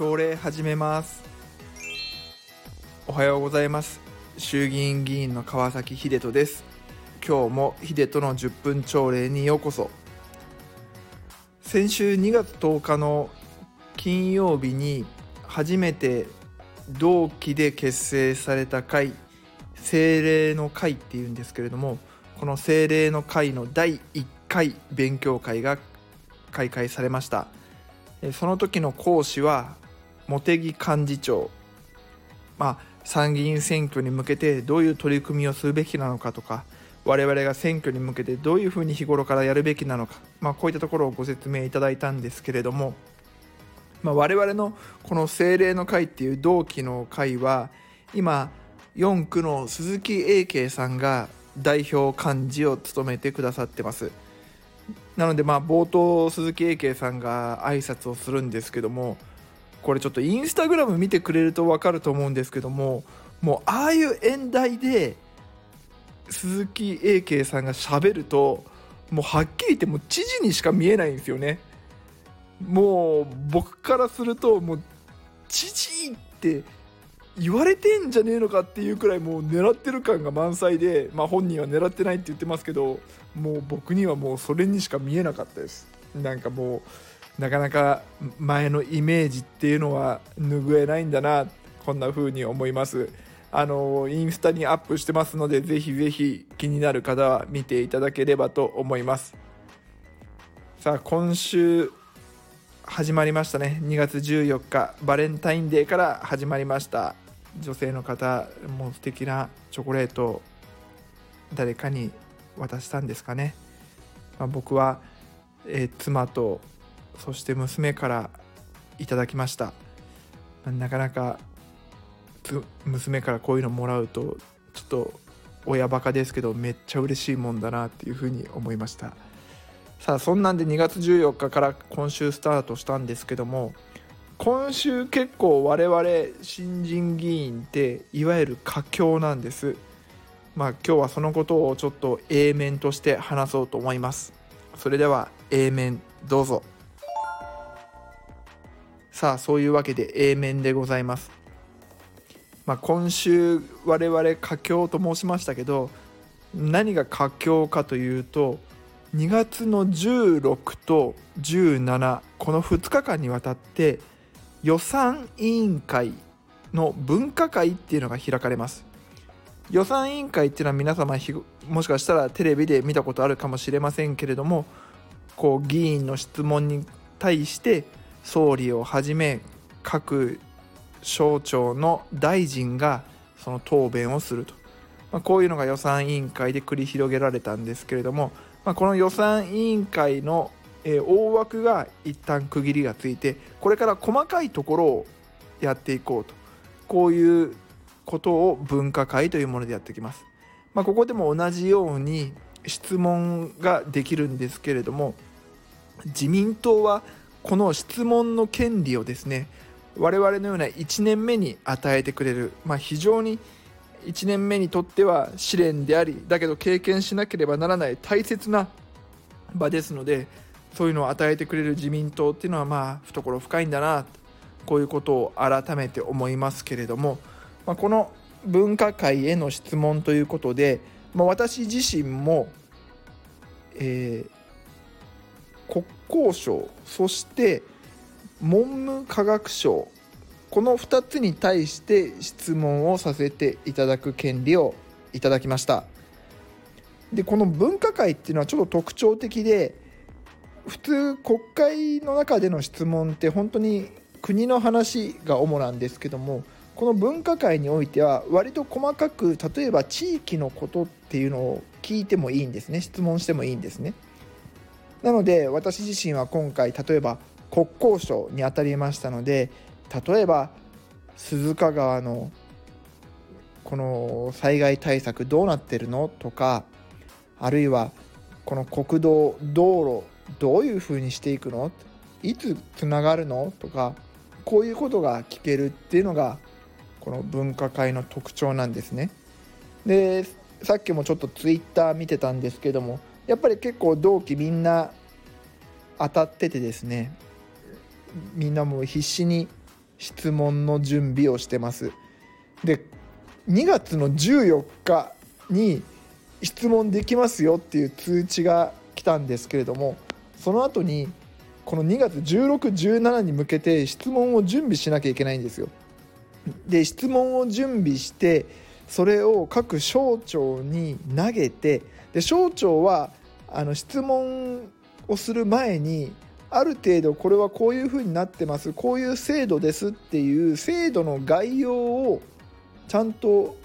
朝礼始めます。おはようございます。衆議院議員の川崎秀人です。今日も秀人の10分朝礼にようこそ。先週2月10日の金曜日に初めて同期で結成された会精霊の会っていうんですけれどもこの精霊の会の第1回勉強会が開会されました。その時の講師は茂木幹事長。まあ参議院選挙に向けてどういう取り組みをするべきなのかとか我々が選挙に向けてどういうふうに日頃からやるべきなのか、まあ、こういったところをご説明いただいたんですけれども、まあ、我々のこの精霊の会っていう同期の会は今4区の鈴木英慶さんが代表幹事を務めてくださってます。なのでまあ冒頭鈴木英慶さんが挨拶をするんですけどもこれちょっとインスタグラム見てくれると分かると思うんですけどももうああいう演題で鈴木英慶さんがしゃべるともうはっきり言ってもう知事にしか見えないんですよね。もう僕からするともう知事って言われてんじゃねえのかっていうくらいもう狙ってる感が満載で、まあ、本人は狙ってないって言ってますけどもう僕にはもうそれにしか見えなかったです。なんかもうなかなか前のイメージっていうのは拭えないんだなこんな風に思います。あのインスタにアップしてますのでぜひぜひ気になる方は見ていただければと思います。さあ今週始まりましたね。2月14日バレンタインデーから始まりました。女性の方も素敵なチョコレート誰かに渡したんですかね、まあ、僕は、えー、妻とそして娘からいただきました、なかなか娘からこういうのもらうとちょっと親バカですけどめっちゃ嬉しいもんだなっていうふうに思いました。さあそんなんで2月14日から今週スタートしたんですけども今週結構我々新人議員っていわゆる佳境なんです。まあ今日はそのことをちょっと A 面として話そうと思います。それでは A 面どうぞ。さあそういうわけで A 面でございます。まあ、今週我々佳境と申しましたけど何が佳境かというと2月の16と17この2日間にわたって予算委員会の分科会っていうのが開かれます。予算委員会っていうのは皆様もしかしたらテレビで見たことあるかもしれませんけれどもこう議員の質問に対して総理をはじめ各省庁の大臣がその答弁をすると、まあ、こういうのが予算委員会で繰り広げられたんですけれども、まあ、この予算委員会の、大枠が一旦区切りがついてこれから細かいところをやっていこうとこういうことを分科会というものでやってきます。まあ、ここでも同じように質問ができるんですけれども自民党はこの質問の権利をですね我々のような1年目に与えてくれる、まあ、非常に1年目にとっては試練でありだけど経験しなければならない大切な場ですのでそういうのを与えてくれる自民党っていうのはまあ懐深いんだなこういうことを改めて思いますけれども、まあ、この分科会への質問ということで、まあ、私自身も、えー、国交省そして文部科学省この2つに対して質問をさせていただく権利をいただきました。でこの分科会っていうのはちょっと特徴的で普通国会の中での質問って本当に国の話が主なんですけどもこの分科会においては割と細かく例えば地域のことっていうのを聞いてもいいんですね。質問してもいいんですね。なので私自身は今回例えば国交省にあたりましたので例えば鈴鹿川のこの災害対策どうなってるの？とかあるいはこの国道道路どういうふうにしていくの？いつつながるの？とかこういうことが聞けるっていうのがこの分科会の特徴なんですね。でさっきもちょっとツイッター見てたんですけどもやっぱり結構同期みんな当たっててですねみんなもう必死に質問の準備をしてますで2月の14日に質問できますよっていう通知が来たんですけれどもその後にこの2月1617に向けて質問を準備しなきゃいけないんですよ。で質問を準備してそれを各省庁に投げてで省庁はあの質問をする前にある程度これはこういうふうになってますこういう制度ですっていう制度の概要をちゃんと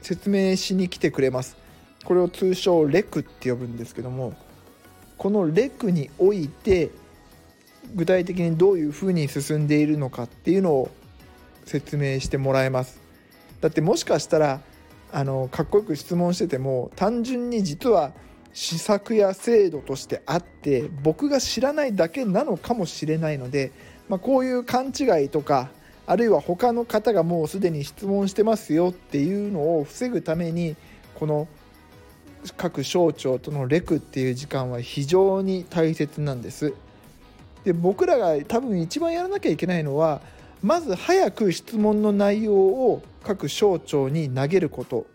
説明しに来てくれます。これを通称レクって呼ぶんですけどもこのレクにおいて具体的にどういうふうに進んでいるのかっていうのを説明してもらえます。だってもしかしたらあのかっこよく質問してても単純に実は施策や制度としてあって僕が知らないだけなのかもしれないので、まあ、こういう勘違いとかあるいは他の方がもうすでに質問してますよっていうのを防ぐためにこの各省庁とのレクっていう時間は非常に大切なんです。で僕らが多分一番やらなきゃいけないのはまず早く質問の内容を各省庁に投げること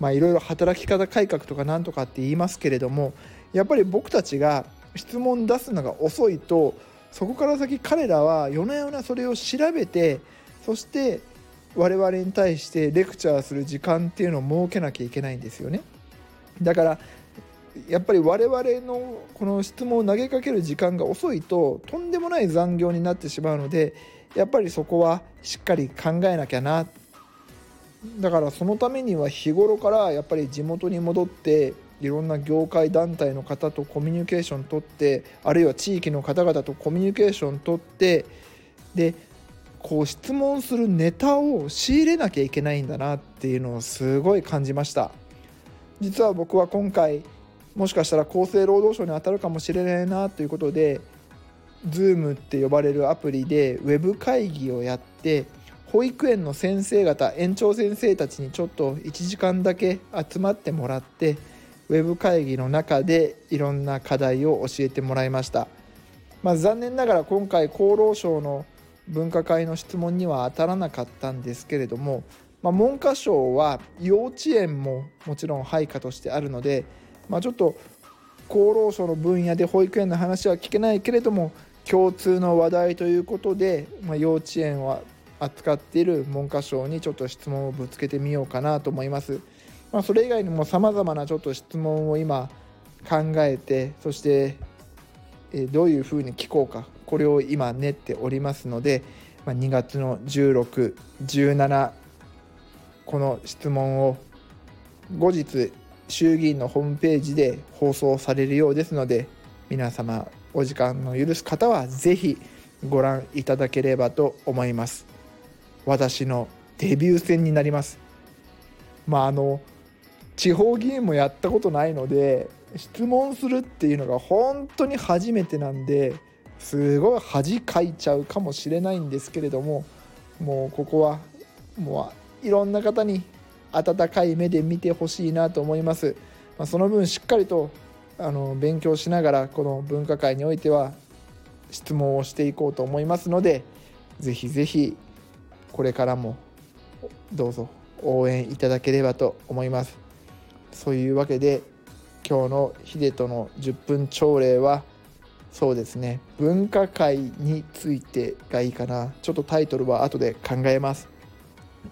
まあいろいろ働き方改革とかなんとかって言いますけれどもやっぱり僕たちが質問出すのが遅いとそこから先彼らは夜な夜なそれを調べてそして我々に対してレクチャーする時間っていうのを設けなきゃいけないんですよね。だからやっぱり我々のこの質問を投げかける時間が遅いととんでもない残業になってしまうのでやっぱりそこはしっかり考えなきゃなってだからそのためには日頃からやっぱり地元に戻っていろんな業界団体の方とコミュニケーション取ってあるいは地域の方々とコミュニケーション取ってでこう質問するネタを仕入れなきゃいけないんだなっていうのをすごい感じました。実は僕は今回もしかしたら厚生労働省に当たるかもしれないなということで Zoom って呼ばれるアプリでウェブ会議をやって保育園の先生方園長先生たちにちょっと1時間だけ集まってもらってウェブ会議の中でいろんな課題を教えてもらいました、まあ、残念ながら今回厚労省の分科会の質問には当たらなかったんですけれども、まあ、文科省は幼稚園ももちろん配下としてあるので、まあ、ちょっと厚労省の分野で保育園の話は聞けないけれども共通の話題ということで、まあ、幼稚園は扱っている文科省にちょっと質問をぶつけてみようかなと思います。まあ、それ以外にもさまざまなちょっと質問を今考えてそしてどういうふうに聞こうかこれを今練っておりますので、まあ、2月の1617この質問を後日衆議院のホームページで放送されるようですので皆様お時間の許す方は是非ご覧いただければと思います私のデビュー戦になります。まああの地方議員もやったことないので質問するっていうのが本当に初めてなんですごい恥かいちゃうかもしれないんですけれどももうここはもういろんな方に温かい目で見てほしいなと思います、まあ、その分しっかりとあの勉強しながらこの分科会においては質問をしていこうと思いますのでぜひぜひこれからもどうぞ応援いただければと思います。そういうわけで今日のヒデとの10分朝礼はそうですね分科会についてがいいかな。ちょっとタイトルは後で考えます、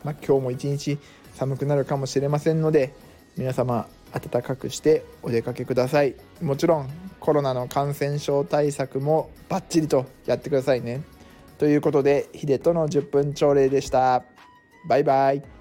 まあ、今日も一日寒くなるかもしれませんので皆様暖かくしてお出かけください。もちろんコロナの感染症対策もバッチリとやってくださいね。ということでヒデとの10分朝礼でした。バイバイ。